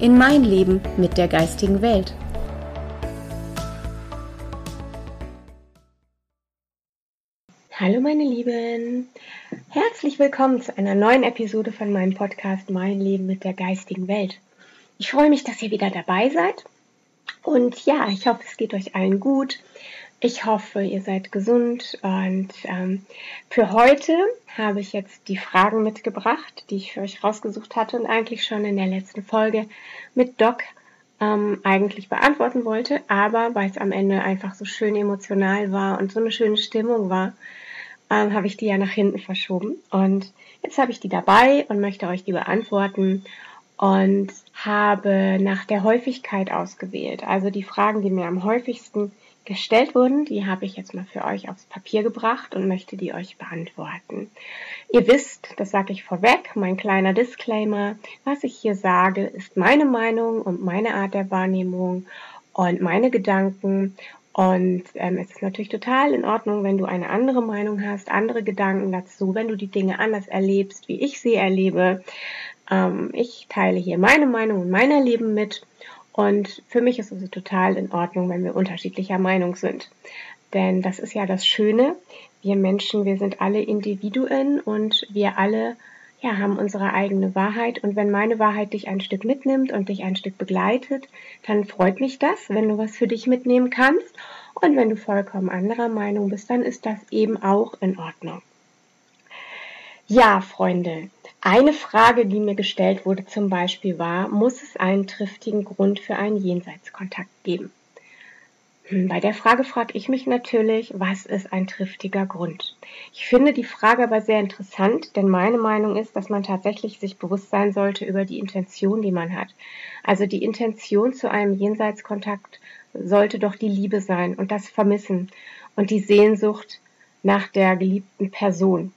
in mein Leben mit der geistigen Welt. Hallo meine Lieben, herzlich willkommen zu einer neuen Episode von meinem Podcast Mein Leben mit der geistigen Welt. Ich freue mich, dass ihr wieder dabei seid und ja, ich hoffe, es geht euch allen gut. Ich hoffe, ihr seid gesund und ähm, für heute habe ich jetzt die Fragen mitgebracht, die ich für euch rausgesucht hatte und eigentlich schon in der letzten Folge mit Doc ähm, eigentlich beantworten wollte, aber weil es am Ende einfach so schön emotional war und so eine schöne Stimmung war, ähm, habe ich die ja nach hinten verschoben. Und jetzt habe ich die dabei und möchte euch die beantworten und habe nach der Häufigkeit ausgewählt, also die Fragen, die mir am häufigsten gestellt wurden, die habe ich jetzt mal für euch aufs Papier gebracht und möchte die euch beantworten. Ihr wisst, das sage ich vorweg, mein kleiner Disclaimer, was ich hier sage, ist meine Meinung und meine Art der Wahrnehmung und meine Gedanken. Und ähm, es ist natürlich total in Ordnung, wenn du eine andere Meinung hast, andere Gedanken dazu, wenn du die Dinge anders erlebst, wie ich sie erlebe. Ähm, ich teile hier meine Meinung und mein Erleben mit und für mich ist es total in Ordnung, wenn wir unterschiedlicher Meinung sind. Denn das ist ja das Schöne. Wir Menschen, wir sind alle Individuen und wir alle ja, haben unsere eigene Wahrheit. Und wenn meine Wahrheit dich ein Stück mitnimmt und dich ein Stück begleitet, dann freut mich das, wenn du was für dich mitnehmen kannst. Und wenn du vollkommen anderer Meinung bist, dann ist das eben auch in Ordnung. Ja, Freunde, eine Frage, die mir gestellt wurde zum Beispiel war, muss es einen triftigen Grund für einen Jenseitskontakt geben? Hm, bei der Frage frage ich mich natürlich, was ist ein triftiger Grund? Ich finde die Frage aber sehr interessant, denn meine Meinung ist, dass man tatsächlich sich bewusst sein sollte über die Intention, die man hat. Also die Intention zu einem Jenseitskontakt sollte doch die Liebe sein und das Vermissen und die Sehnsucht nach der geliebten Person.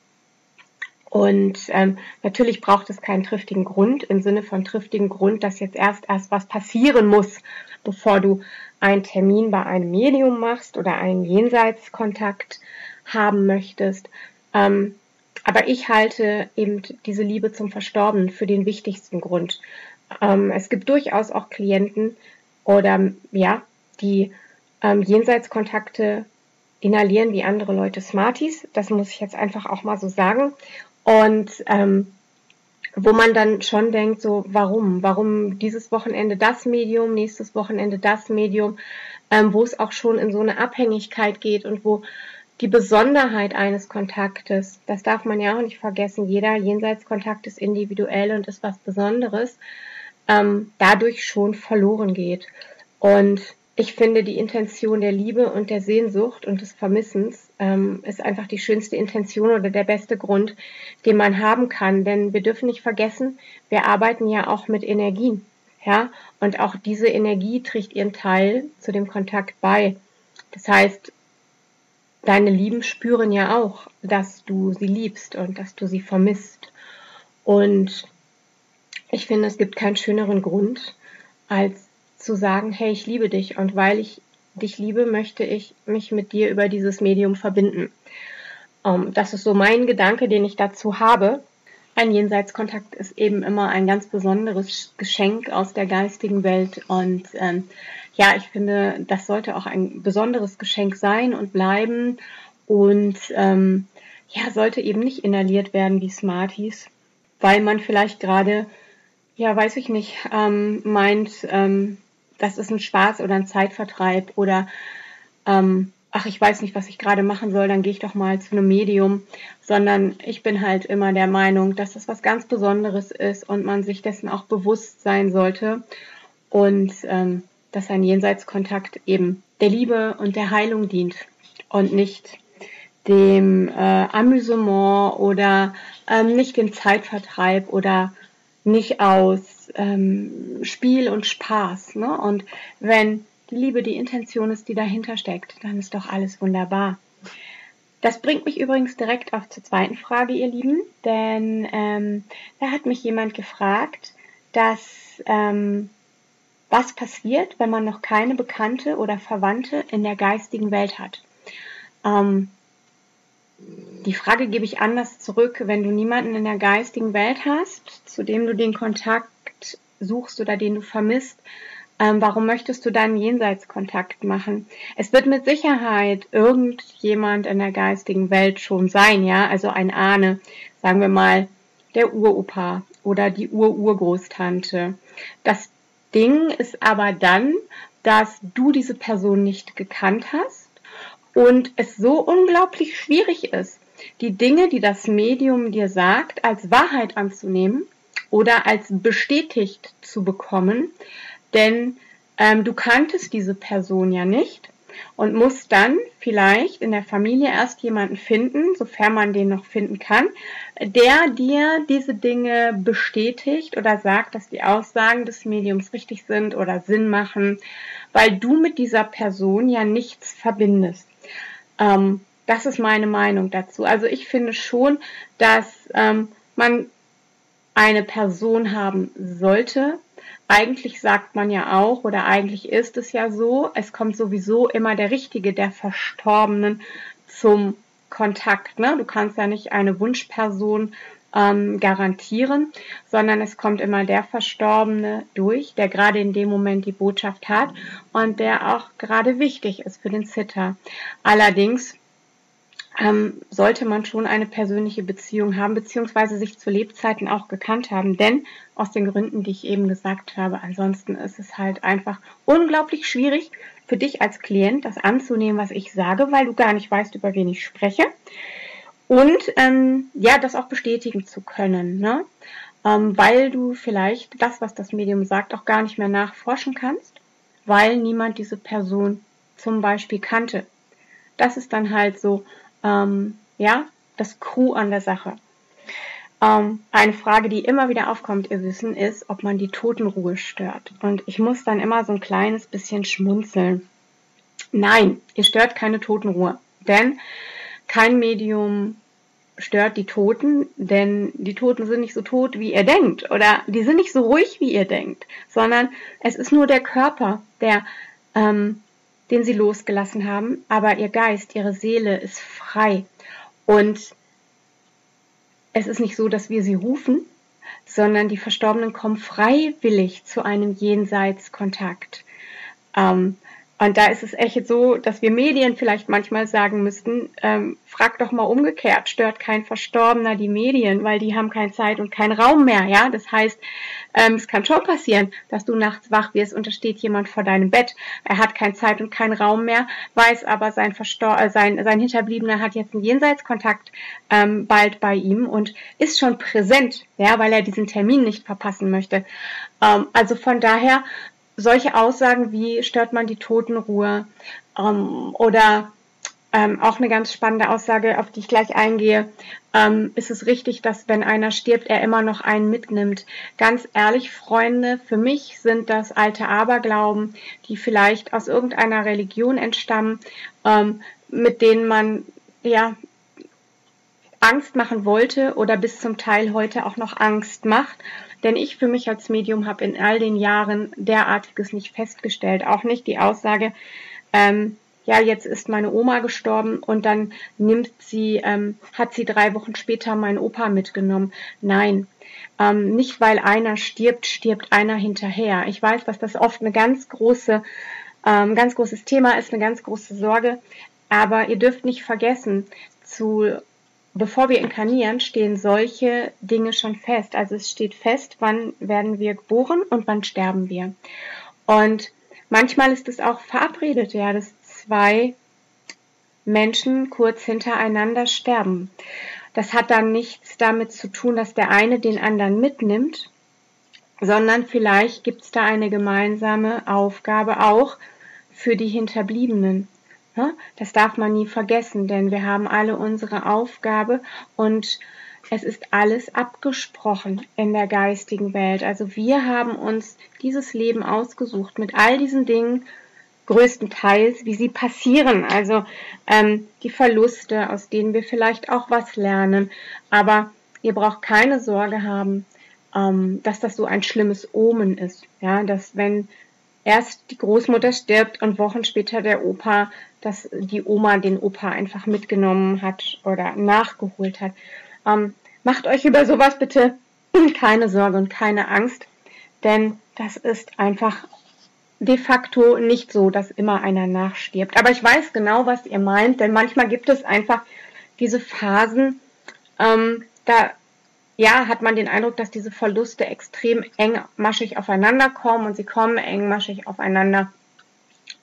Und ähm, natürlich braucht es keinen triftigen Grund im Sinne von triftigen Grund, dass jetzt erst erst was passieren muss, bevor du einen Termin bei einem Medium machst oder einen Jenseitskontakt haben möchtest. Ähm, aber ich halte eben diese Liebe zum Verstorbenen für den wichtigsten Grund. Ähm, es gibt durchaus auch Klienten oder ja, die ähm, Jenseitskontakte inhalieren wie andere Leute Smarties. Das muss ich jetzt einfach auch mal so sagen. Und ähm, wo man dann schon denkt, so, warum? Warum dieses Wochenende das Medium, nächstes Wochenende das Medium, ähm, wo es auch schon in so eine Abhängigkeit geht und wo die Besonderheit eines Kontaktes, das darf man ja auch nicht vergessen, jeder Jenseitskontakt ist individuell und ist was Besonderes, ähm, dadurch schon verloren geht. Und ich finde, die Intention der Liebe und der Sehnsucht und des Vermissens ähm, ist einfach die schönste Intention oder der beste Grund, den man haben kann. Denn wir dürfen nicht vergessen, wir arbeiten ja auch mit Energien. Ja, und auch diese Energie trägt ihren Teil zu dem Kontakt bei. Das heißt, deine Lieben spüren ja auch, dass du sie liebst und dass du sie vermisst. Und ich finde, es gibt keinen schöneren Grund, als zu sagen, hey, ich liebe dich und weil ich dich liebe, möchte ich mich mit dir über dieses Medium verbinden. Ähm, das ist so mein Gedanke, den ich dazu habe. Ein Jenseitskontakt ist eben immer ein ganz besonderes Geschenk aus der geistigen Welt und ähm, ja, ich finde, das sollte auch ein besonderes Geschenk sein und bleiben und ähm, ja, sollte eben nicht inhaliert werden wie Smarties, weil man vielleicht gerade, ja, weiß ich nicht, ähm, meint, ähm, das ist ein Spaß oder ein Zeitvertreib oder ähm, ach, ich weiß nicht, was ich gerade machen soll, dann gehe ich doch mal zu einem Medium, sondern ich bin halt immer der Meinung, dass das was ganz Besonderes ist und man sich dessen auch bewusst sein sollte. Und ähm, dass ein Jenseitskontakt eben der Liebe und der Heilung dient und nicht dem äh, Amüsement oder ähm, nicht dem Zeitvertreib oder nicht aus ähm, Spiel und Spaß. Ne? Und wenn die Liebe die Intention ist, die dahinter steckt, dann ist doch alles wunderbar. Das bringt mich übrigens direkt auch zur zweiten Frage, ihr Lieben, denn ähm, da hat mich jemand gefragt, dass ähm, was passiert, wenn man noch keine Bekannte oder Verwandte in der geistigen Welt hat. Ähm, die Frage gebe ich anders zurück, wenn du niemanden in der geistigen Welt hast, zu dem du den Kontakt suchst oder den du vermisst, ähm, warum möchtest du dann Jenseitskontakt machen? Es wird mit Sicherheit irgendjemand in der geistigen Welt schon sein, ja, also ein Ahne, sagen wir mal der Uropa oder die Ururgroßtante. Das Ding ist aber dann, dass du diese Person nicht gekannt hast und es so unglaublich schwierig ist, die Dinge, die das Medium dir sagt, als Wahrheit anzunehmen oder als bestätigt zu bekommen, denn ähm, du kanntest diese Person ja nicht und musst dann vielleicht in der Familie erst jemanden finden, sofern man den noch finden kann, der dir diese Dinge bestätigt oder sagt, dass die Aussagen des Mediums richtig sind oder Sinn machen, weil du mit dieser Person ja nichts verbindest. Ähm, das ist meine Meinung dazu. Also ich finde schon, dass ähm, man eine Person haben sollte, eigentlich sagt man ja auch, oder eigentlich ist es ja so, es kommt sowieso immer der Richtige der Verstorbenen zum Kontakt. Ne? Du kannst ja nicht eine Wunschperson ähm, garantieren, sondern es kommt immer der Verstorbene durch, der gerade in dem Moment die Botschaft hat und der auch gerade wichtig ist für den Zitter. Allerdings ähm, sollte man schon eine persönliche Beziehung haben, beziehungsweise sich zu Lebzeiten auch gekannt haben. Denn aus den Gründen, die ich eben gesagt habe, ansonsten ist es halt einfach unglaublich schwierig für dich als Klient, das anzunehmen, was ich sage, weil du gar nicht weißt, über wen ich spreche. Und ähm, ja, das auch bestätigen zu können, ne? Ähm, weil du vielleicht das, was das Medium sagt, auch gar nicht mehr nachforschen kannst, weil niemand diese Person zum Beispiel kannte. Das ist dann halt so ähm, ja, das Crew an der Sache. Ähm, eine Frage, die immer wieder aufkommt, ihr Wissen, ist, ob man die Totenruhe stört. Und ich muss dann immer so ein kleines bisschen schmunzeln. Nein, ihr stört keine Totenruhe. Denn kein Medium stört die Toten, denn die Toten sind nicht so tot, wie ihr denkt. Oder die sind nicht so ruhig, wie ihr denkt. Sondern es ist nur der Körper, der ähm, den sie losgelassen haben, aber ihr Geist, ihre Seele ist frei. Und es ist nicht so, dass wir sie rufen, sondern die Verstorbenen kommen freiwillig zu einem Jenseitskontakt. Ähm, und da ist es echt so, dass wir Medien vielleicht manchmal sagen müssten, ähm, frag doch mal umgekehrt, stört kein Verstorbener die Medien, weil die haben keine Zeit und keinen Raum mehr, ja. Das heißt, ähm, es kann schon passieren, dass du nachts wach wirst und da steht jemand vor deinem Bett. Er hat keine Zeit und keinen Raum mehr, weiß aber, sein, Verstor äh, sein, sein Hinterbliebener hat jetzt einen Jenseitskontakt ähm, bald bei ihm und ist schon präsent, ja, weil er diesen Termin nicht verpassen möchte. Ähm, also von daher solche Aussagen wie stört man die Totenruhe ähm, oder ähm, auch eine ganz spannende Aussage, auf die ich gleich eingehe. Ähm, ist es richtig, dass wenn einer stirbt, er immer noch einen mitnimmt? Ganz ehrlich, Freunde, für mich sind das alte Aberglauben, die vielleicht aus irgendeiner Religion entstammen, ähm, mit denen man ja Angst machen wollte oder bis zum Teil heute auch noch Angst macht. Denn ich für mich als Medium habe in all den Jahren derartiges nicht festgestellt. Auch nicht die Aussage, ähm, ja, jetzt ist meine Oma gestorben und dann nimmt sie, ähm, hat sie drei Wochen später meinen Opa mitgenommen. Nein, ähm, nicht weil einer stirbt, stirbt einer hinterher. Ich weiß, dass das oft eine ganz große, ähm, ganz großes Thema ist, eine ganz große Sorge. Aber ihr dürft nicht vergessen, zu bevor wir inkarnieren, stehen solche Dinge schon fest. Also es steht fest, wann werden wir geboren und wann sterben wir. Und manchmal ist es auch verabredet, ja, dass zwei Menschen kurz hintereinander sterben. Das hat dann nichts damit zu tun, dass der eine den anderen mitnimmt, sondern vielleicht gibt es da eine gemeinsame Aufgabe auch für die Hinterbliebenen. Das darf man nie vergessen, denn wir haben alle unsere Aufgabe und es ist alles abgesprochen in der geistigen Welt. Also wir haben uns dieses Leben ausgesucht mit all diesen Dingen, größtenteils, wie sie passieren. Also ähm, die Verluste, aus denen wir vielleicht auch was lernen. Aber ihr braucht keine Sorge haben, ähm, dass das so ein schlimmes Omen ist. Ja, dass wenn erst die Großmutter stirbt und Wochen später der Opa, dass die Oma den Opa einfach mitgenommen hat oder nachgeholt hat. Ähm, macht euch über sowas bitte keine Sorge und keine Angst, denn das ist einfach de facto nicht so, dass immer einer nachstirbt. Aber ich weiß genau, was ihr meint, denn manchmal gibt es einfach diese Phasen, ähm, da ja, hat man den Eindruck, dass diese Verluste extrem engmaschig aufeinander kommen und sie kommen engmaschig aufeinander.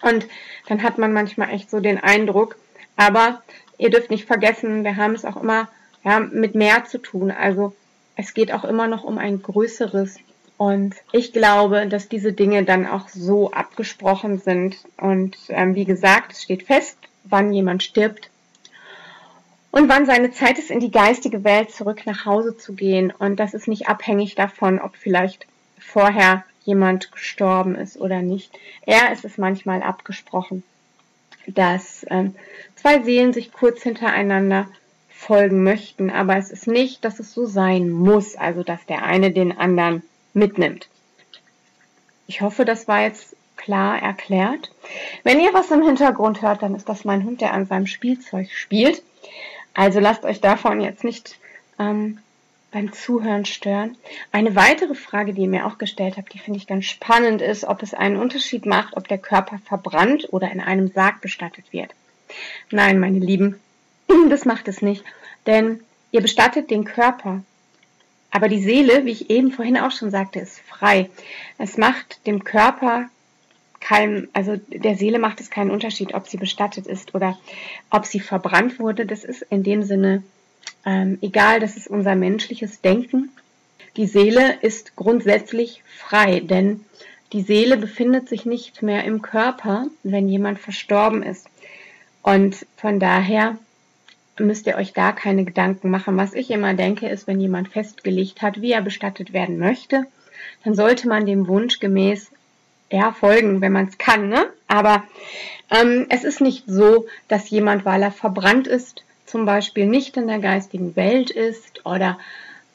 Und dann hat man manchmal echt so den Eindruck, aber ihr dürft nicht vergessen, wir haben es auch immer ja, mit mehr zu tun. Also es geht auch immer noch um ein größeres. Und ich glaube, dass diese Dinge dann auch so abgesprochen sind. Und ähm, wie gesagt, es steht fest, wann jemand stirbt und wann seine Zeit ist, in die geistige Welt zurück nach Hause zu gehen. Und das ist nicht abhängig davon, ob vielleicht vorher jemand gestorben ist oder nicht. Er ist es manchmal abgesprochen, dass ähm, zwei Seelen sich kurz hintereinander folgen möchten, aber es ist nicht, dass es so sein muss, also dass der eine den anderen mitnimmt. Ich hoffe, das war jetzt klar erklärt. Wenn ihr was im Hintergrund hört, dann ist das mein Hund, der an seinem Spielzeug spielt. Also lasst euch davon jetzt nicht ähm, beim Zuhören stören. Eine weitere Frage, die ihr mir auch gestellt habt, die finde ich ganz spannend, ist, ob es einen Unterschied macht, ob der Körper verbrannt oder in einem Sarg bestattet wird. Nein, meine Lieben, das macht es nicht, denn ihr bestattet den Körper. Aber die Seele, wie ich eben vorhin auch schon sagte, ist frei. Es macht dem Körper kein, also der Seele macht es keinen Unterschied, ob sie bestattet ist oder ob sie verbrannt wurde. Das ist in dem Sinne ähm, egal, das ist unser menschliches Denken. Die Seele ist grundsätzlich frei, denn die Seele befindet sich nicht mehr im Körper, wenn jemand verstorben ist. Und von daher müsst ihr euch da keine Gedanken machen. Was ich immer denke, ist, wenn jemand festgelegt hat, wie er bestattet werden möchte, dann sollte man dem Wunsch gemäß ja, folgen, wenn man es kann. Ne? Aber ähm, es ist nicht so, dass jemand, weil er verbrannt ist, zum Beispiel nicht in der geistigen Welt ist oder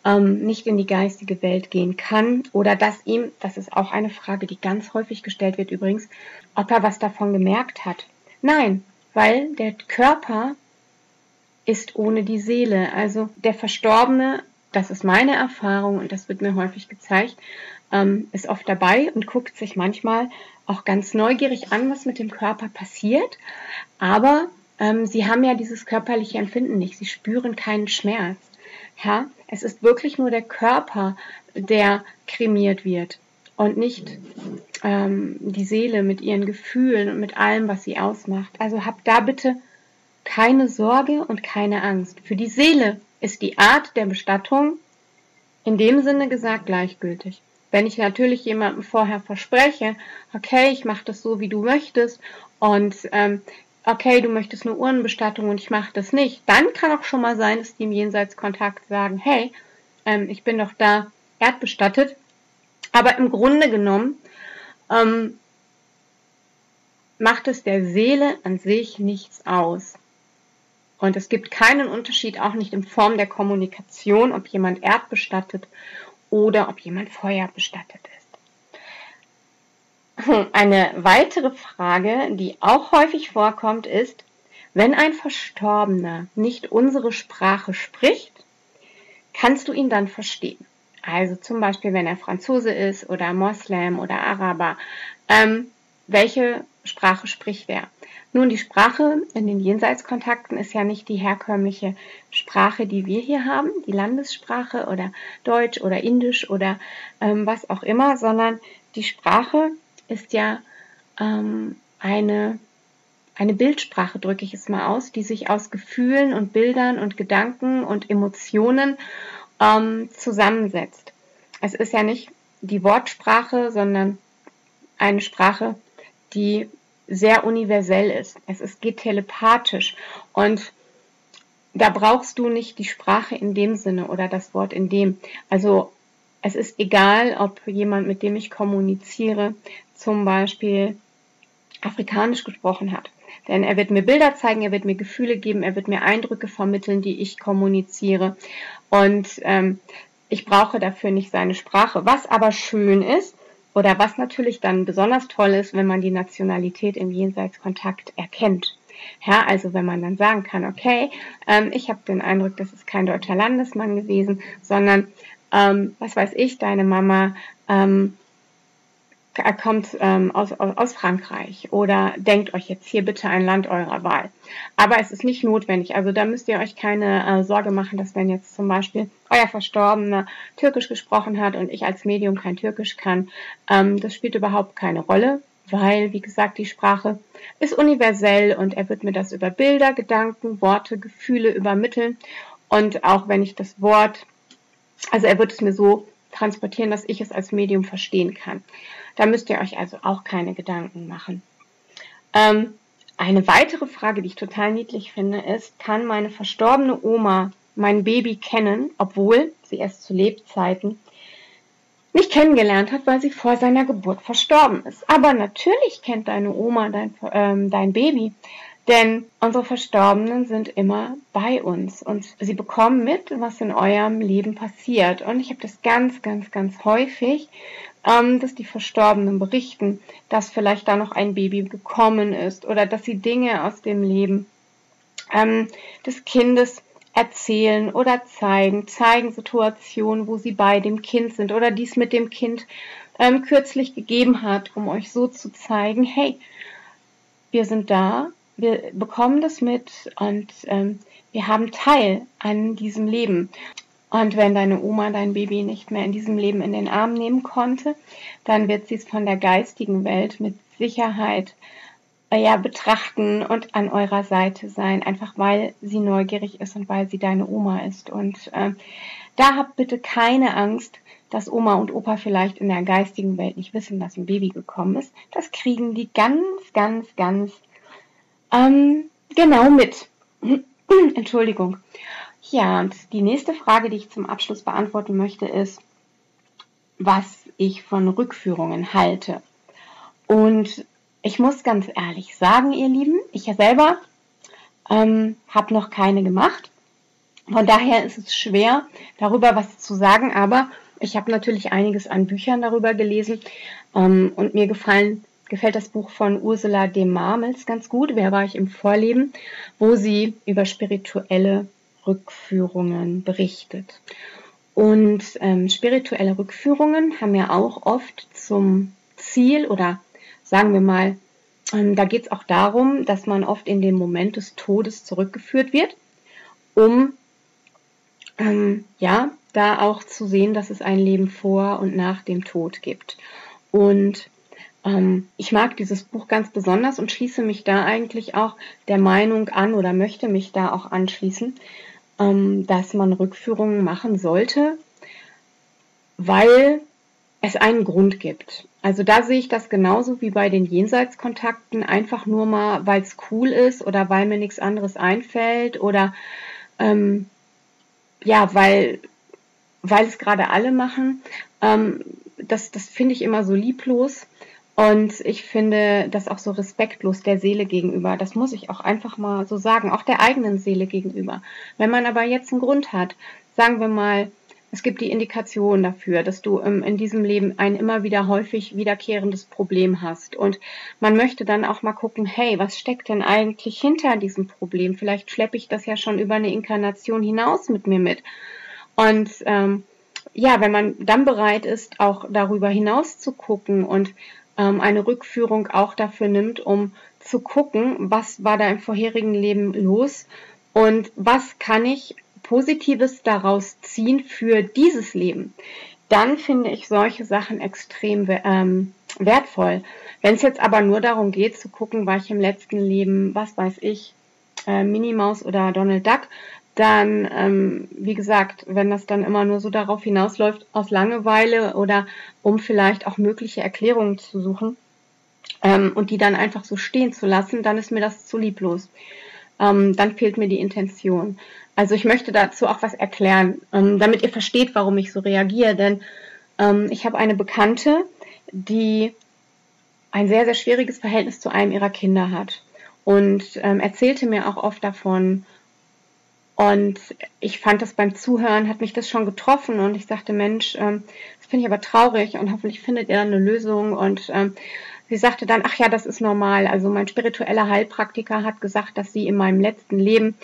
ähm, nicht in die geistige Welt gehen kann oder dass ihm, das ist auch eine Frage, die ganz häufig gestellt wird übrigens, ob er was davon gemerkt hat. Nein, weil der Körper ist ohne die Seele. Also der Verstorbene, das ist meine Erfahrung und das wird mir häufig gezeigt, ähm, ist oft dabei und guckt sich manchmal auch ganz neugierig an, was mit dem Körper passiert. Aber ähm, sie haben ja dieses körperliche Empfinden nicht. Sie spüren keinen Schmerz. Ja, es ist wirklich nur der Körper, der kremiert wird und nicht ähm, die Seele mit ihren Gefühlen und mit allem, was sie ausmacht. Also habt da bitte keine Sorge und keine Angst. Für die Seele ist die Art der Bestattung in dem Sinne gesagt gleichgültig. Wenn ich natürlich jemandem vorher verspreche, okay, ich mache das so, wie du möchtest und ähm, okay, du möchtest eine Urnenbestattung und ich mache das nicht, dann kann auch schon mal sein, dass die im Jenseitskontakt sagen, hey, ähm, ich bin doch da erdbestattet. Aber im Grunde genommen ähm, macht es der Seele an sich nichts aus. Und es gibt keinen Unterschied, auch nicht in Form der Kommunikation, ob jemand erdbestattet oder ob jemand Feuer bestattet. Eine weitere Frage, die auch häufig vorkommt, ist, wenn ein Verstorbener nicht unsere Sprache spricht, kannst du ihn dann verstehen? Also zum Beispiel, wenn er Franzose ist oder Moslem oder Araber, ähm, welche Sprache spricht er? Nun, die Sprache in den Jenseitskontakten ist ja nicht die herkömmliche Sprache, die wir hier haben, die Landessprache oder Deutsch oder Indisch oder ähm, was auch immer, sondern die Sprache ist ja ähm, eine, eine Bildsprache, drücke ich es mal aus, die sich aus Gefühlen und Bildern und Gedanken und Emotionen ähm, zusammensetzt. Es ist ja nicht die Wortsprache, sondern eine Sprache, die sehr universell ist. Es ist, geht telepathisch. Und da brauchst du nicht die Sprache in dem Sinne oder das Wort in dem. Also es ist egal, ob jemand, mit dem ich kommuniziere, zum Beispiel afrikanisch gesprochen hat. Denn er wird mir Bilder zeigen, er wird mir Gefühle geben, er wird mir Eindrücke vermitteln, die ich kommuniziere. Und ähm, ich brauche dafür nicht seine Sprache. Was aber schön ist, oder was natürlich dann besonders toll ist, wenn man die Nationalität im Jenseitskontakt erkennt. Ja, also wenn man dann sagen kann, okay, ähm, ich habe den Eindruck, das ist kein deutscher Landesmann gewesen, sondern ähm, was weiß ich, deine Mama ähm, er kommt ähm, aus, aus Frankreich oder denkt euch jetzt hier bitte ein Land eurer Wahl. Aber es ist nicht notwendig. Also da müsst ihr euch keine äh, Sorge machen, dass wenn jetzt zum Beispiel euer Verstorbener Türkisch gesprochen hat und ich als Medium kein Türkisch kann, ähm, das spielt überhaupt keine Rolle, weil, wie gesagt, die Sprache ist universell und er wird mir das über Bilder, Gedanken, Worte, Gefühle übermitteln. Und auch wenn ich das Wort, also er wird es mir so transportieren, dass ich es als Medium verstehen kann. Da müsst ihr euch also auch keine Gedanken machen. Ähm, eine weitere Frage, die ich total niedlich finde, ist, kann meine verstorbene Oma mein Baby kennen, obwohl sie es zu Lebzeiten nicht kennengelernt hat, weil sie vor seiner Geburt verstorben ist. Aber natürlich kennt deine Oma dein, ähm, dein Baby, denn unsere Verstorbenen sind immer bei uns und sie bekommen mit, was in eurem Leben passiert. Und ich habe das ganz, ganz, ganz häufig, ähm, dass die Verstorbenen berichten, dass vielleicht da noch ein Baby gekommen ist oder dass sie Dinge aus dem Leben ähm, des Kindes erzählen oder zeigen, zeigen Situationen, wo sie bei dem Kind sind oder dies mit dem Kind ähm, kürzlich gegeben hat, um euch so zu zeigen, hey, wir sind da, wir bekommen das mit und ähm, wir haben Teil an diesem Leben. Und wenn deine Oma dein Baby nicht mehr in diesem Leben in den Arm nehmen konnte, dann wird sie es von der geistigen Welt mit Sicherheit äh, ja, betrachten und an eurer Seite sein, einfach weil sie neugierig ist und weil sie deine Oma ist. Und äh, da habt bitte keine Angst, dass Oma und Opa vielleicht in der geistigen Welt nicht wissen, dass ein Baby gekommen ist. Das kriegen die ganz, ganz, ganz ähm, genau mit. Entschuldigung. Ja, und die nächste Frage, die ich zum Abschluss beantworten möchte, ist, was ich von Rückführungen halte. Und ich muss ganz ehrlich sagen, ihr Lieben, ich selber ähm, habe noch keine gemacht. Von daher ist es schwer, darüber was zu sagen, aber ich habe natürlich einiges an Büchern darüber gelesen ähm, und mir gefallen, gefällt das Buch von Ursula de Marmels ganz gut, Wer war ich im Vorleben, wo sie über spirituelle Rückführungen berichtet. Und ähm, spirituelle Rückführungen haben ja auch oft zum Ziel oder sagen wir mal, ähm, da geht es auch darum, dass man oft in den Moment des Todes zurückgeführt wird, um ähm, ja da auch zu sehen, dass es ein Leben vor und nach dem Tod gibt. Und ähm, ich mag dieses Buch ganz besonders und schließe mich da eigentlich auch der Meinung an oder möchte mich da auch anschließen, ähm, dass man Rückführungen machen sollte, weil es einen Grund gibt. Also da sehe ich das genauso wie bei den Jenseitskontakten, einfach nur mal, weil es cool ist oder weil mir nichts anderes einfällt oder ähm, ja, weil, weil es gerade alle machen. Ähm, das das finde ich immer so lieblos. Und ich finde das auch so respektlos der Seele gegenüber. Das muss ich auch einfach mal so sagen, auch der eigenen Seele gegenüber. Wenn man aber jetzt einen Grund hat, sagen wir mal, es gibt die Indikation dafür, dass du ähm, in diesem Leben ein immer wieder häufig wiederkehrendes Problem hast. Und man möchte dann auch mal gucken, hey, was steckt denn eigentlich hinter diesem Problem? Vielleicht schleppe ich das ja schon über eine Inkarnation hinaus mit mir mit. Und ähm, ja, wenn man dann bereit ist, auch darüber hinaus zu gucken und ähm, eine Rückführung auch dafür nimmt, um zu gucken, was war da im vorherigen Leben los und was kann ich Positives daraus ziehen für dieses Leben, dann finde ich solche Sachen extrem ähm, wertvoll. Wenn es jetzt aber nur darum geht zu gucken, war ich im letzten Leben, was weiß ich, äh, Minnie Maus oder Donald Duck, dann, ähm, wie gesagt, wenn das dann immer nur so darauf hinausläuft, aus Langeweile oder um vielleicht auch mögliche Erklärungen zu suchen ähm, und die dann einfach so stehen zu lassen, dann ist mir das zu lieblos. Ähm, dann fehlt mir die Intention. Also ich möchte dazu auch was erklären, ähm, damit ihr versteht, warum ich so reagiere. Denn ähm, ich habe eine Bekannte, die ein sehr, sehr schwieriges Verhältnis zu einem ihrer Kinder hat und ähm, erzählte mir auch oft davon. Und ich fand das beim Zuhören, hat mich das schon getroffen und ich sagte, Mensch, ähm, das finde ich aber traurig und hoffentlich findet ihr dann eine Lösung. Und ähm, sie sagte dann, ach ja, das ist normal. Also mein spiritueller Heilpraktiker hat gesagt, dass sie in meinem letzten Leben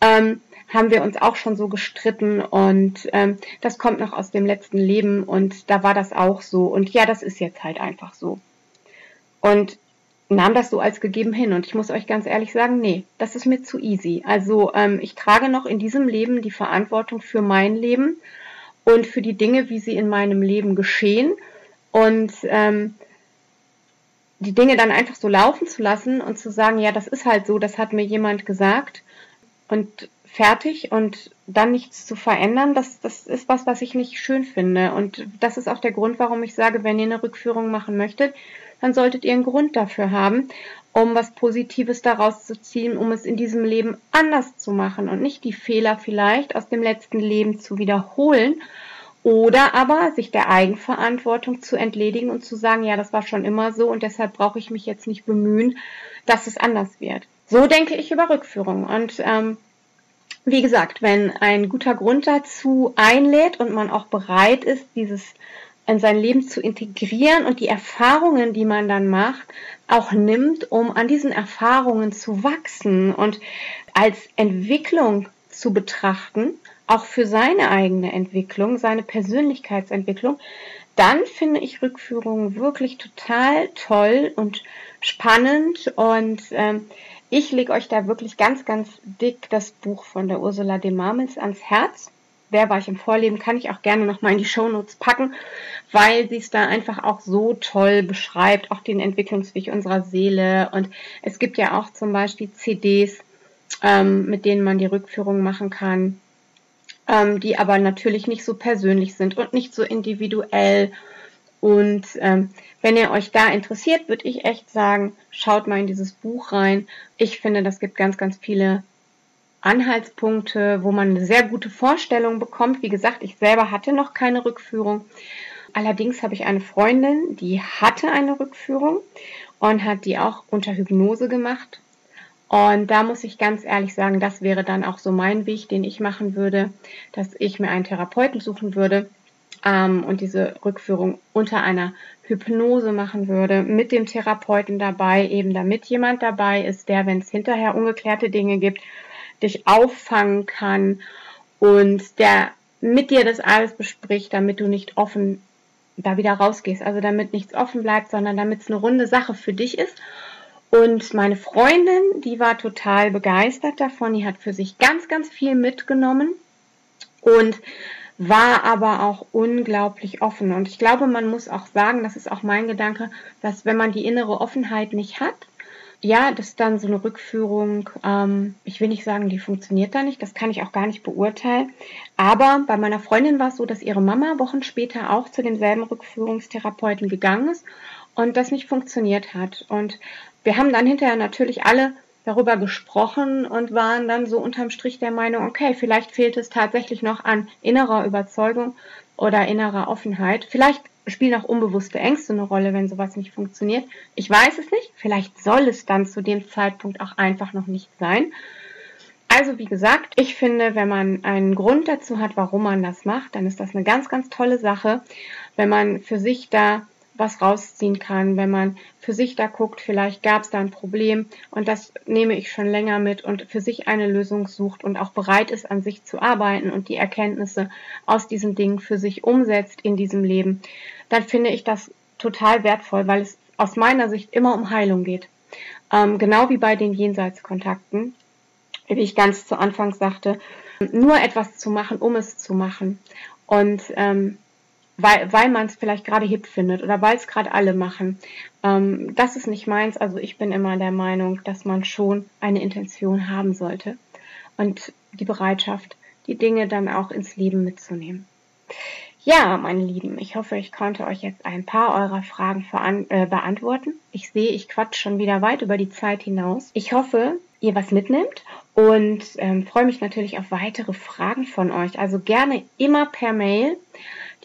ähm, haben wir uns auch schon so gestritten und ähm, das kommt noch aus dem letzten Leben und da war das auch so. Und ja, das ist jetzt halt einfach so. Und nahm das so als gegeben hin. Und ich muss euch ganz ehrlich sagen, nee, das ist mir zu easy. Also ähm, ich trage noch in diesem Leben die Verantwortung für mein Leben und für die Dinge, wie sie in meinem Leben geschehen. Und ähm, die Dinge dann einfach so laufen zu lassen und zu sagen, ja, das ist halt so, das hat mir jemand gesagt. Und fertig und dann nichts zu verändern, das, das ist was, was ich nicht schön finde. Und das ist auch der Grund, warum ich sage, wenn ihr eine Rückführung machen möchtet, dann solltet ihr einen Grund dafür haben, um was Positives daraus zu ziehen, um es in diesem Leben anders zu machen und nicht die Fehler vielleicht aus dem letzten Leben zu wiederholen oder aber sich der Eigenverantwortung zu entledigen und zu sagen, ja, das war schon immer so und deshalb brauche ich mich jetzt nicht bemühen, dass es anders wird. So denke ich über Rückführung und ähm, wie gesagt, wenn ein guter Grund dazu einlädt und man auch bereit ist, dieses in sein Leben zu integrieren und die Erfahrungen, die man dann macht, auch nimmt, um an diesen Erfahrungen zu wachsen und als Entwicklung zu betrachten, auch für seine eigene Entwicklung, seine Persönlichkeitsentwicklung, dann finde ich Rückführungen wirklich total toll und spannend und ähm, ich lege euch da wirklich ganz, ganz dick das Buch von der Ursula de Marmels ans Herz. Wer war ich im Vorleben, kann ich auch gerne nochmal in die Shownotes packen, weil sie es da einfach auch so toll beschreibt, auch den Entwicklungsweg unserer Seele. Und es gibt ja auch zum Beispiel CDs, ähm, mit denen man die Rückführung machen kann, ähm, die aber natürlich nicht so persönlich sind und nicht so individuell und ähm, wenn ihr euch da interessiert, würde ich echt sagen, schaut mal in dieses Buch rein. Ich finde, das gibt ganz, ganz viele Anhaltspunkte, wo man eine sehr gute Vorstellung bekommt. Wie gesagt, ich selber hatte noch keine Rückführung. Allerdings habe ich eine Freundin, die hatte eine Rückführung und hat die auch unter Hypnose gemacht. Und da muss ich ganz ehrlich sagen, das wäre dann auch so mein Weg, den ich machen würde, dass ich mir einen Therapeuten suchen würde, ähm, und diese Rückführung unter einer Hypnose machen würde, mit dem Therapeuten dabei, eben damit jemand dabei ist, der, wenn es hinterher ungeklärte Dinge gibt, dich auffangen kann und der mit dir das alles bespricht, damit du nicht offen da wieder rausgehst. Also damit nichts offen bleibt, sondern damit es eine runde Sache für dich ist. Und meine Freundin, die war total begeistert davon. Die hat für sich ganz, ganz viel mitgenommen. Und war aber auch unglaublich offen. Und ich glaube, man muss auch sagen, das ist auch mein Gedanke, dass wenn man die innere Offenheit nicht hat, ja, dass dann so eine Rückführung, ähm, ich will nicht sagen, die funktioniert da nicht, das kann ich auch gar nicht beurteilen. Aber bei meiner Freundin war es so, dass ihre Mama Wochen später auch zu demselben Rückführungstherapeuten gegangen ist und das nicht funktioniert hat. Und wir haben dann hinterher natürlich alle darüber gesprochen und waren dann so unterm Strich der Meinung, okay, vielleicht fehlt es tatsächlich noch an innerer Überzeugung oder innerer Offenheit. Vielleicht spielen auch unbewusste Ängste eine Rolle, wenn sowas nicht funktioniert. Ich weiß es nicht. Vielleicht soll es dann zu dem Zeitpunkt auch einfach noch nicht sein. Also wie gesagt, ich finde, wenn man einen Grund dazu hat, warum man das macht, dann ist das eine ganz, ganz tolle Sache. Wenn man für sich da was rausziehen kann, wenn man für sich da guckt, vielleicht gab es da ein Problem und das nehme ich schon länger mit und für sich eine Lösung sucht und auch bereit ist, an sich zu arbeiten und die Erkenntnisse aus diesen Dingen für sich umsetzt in diesem Leben, dann finde ich das total wertvoll, weil es aus meiner Sicht immer um Heilung geht. Ähm, genau wie bei den Jenseitskontakten, wie ich ganz zu Anfang sagte, nur etwas zu machen, um es zu machen. Und ähm, weil, weil man es vielleicht gerade hip findet oder weil es gerade alle machen. Ähm, das ist nicht meins. Also ich bin immer der Meinung, dass man schon eine Intention haben sollte und die Bereitschaft, die Dinge dann auch ins Leben mitzunehmen. Ja, meine Lieben, ich hoffe, ich konnte euch jetzt ein paar eurer Fragen äh, beantworten. Ich sehe, ich quatsch schon wieder weit über die Zeit hinaus. Ich hoffe, ihr was mitnimmt und ähm, freue mich natürlich auf weitere Fragen von euch. Also gerne immer per Mail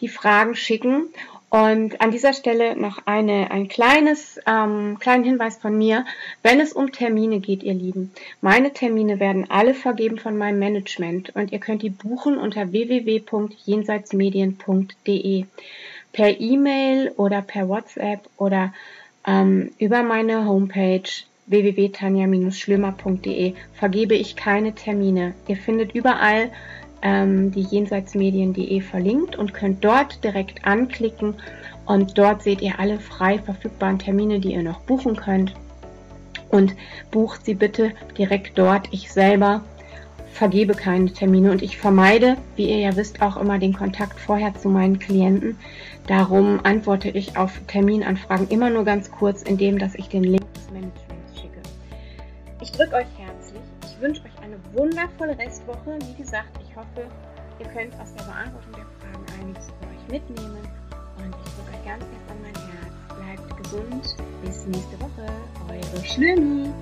die Fragen schicken. Und an dieser Stelle noch eine, ein kleines, ähm, kleinen Hinweis von mir. Wenn es um Termine geht, ihr Lieben, meine Termine werden alle vergeben von meinem Management und ihr könnt die buchen unter www.jenseitsmedien.de per E-Mail oder per WhatsApp oder ähm, über meine Homepage www.tanja-schlömer.de vergebe ich keine Termine. Ihr findet überall ähm, die jenseitsmedien.de verlinkt und könnt dort direkt anklicken und dort seht ihr alle frei verfügbaren Termine, die ihr noch buchen könnt. Und bucht sie bitte direkt dort. Ich selber vergebe keine Termine und ich vermeide, wie ihr ja wisst, auch immer den Kontakt vorher zu meinen Klienten. Darum antworte ich auf Terminanfragen immer nur ganz kurz, indem dass ich den Link des Managements schicke. Ich drücke euch herzlich. Ich wünsche euch eine wundervolle Restwoche. Wie gesagt, ich hoffe, ihr könnt aus der Beantwortung der Fragen einiges für euch mitnehmen. Und ich drücke euch ganz fest an mein Herz. Bleibt gesund. Bis nächste Woche. Eure Schlürmi.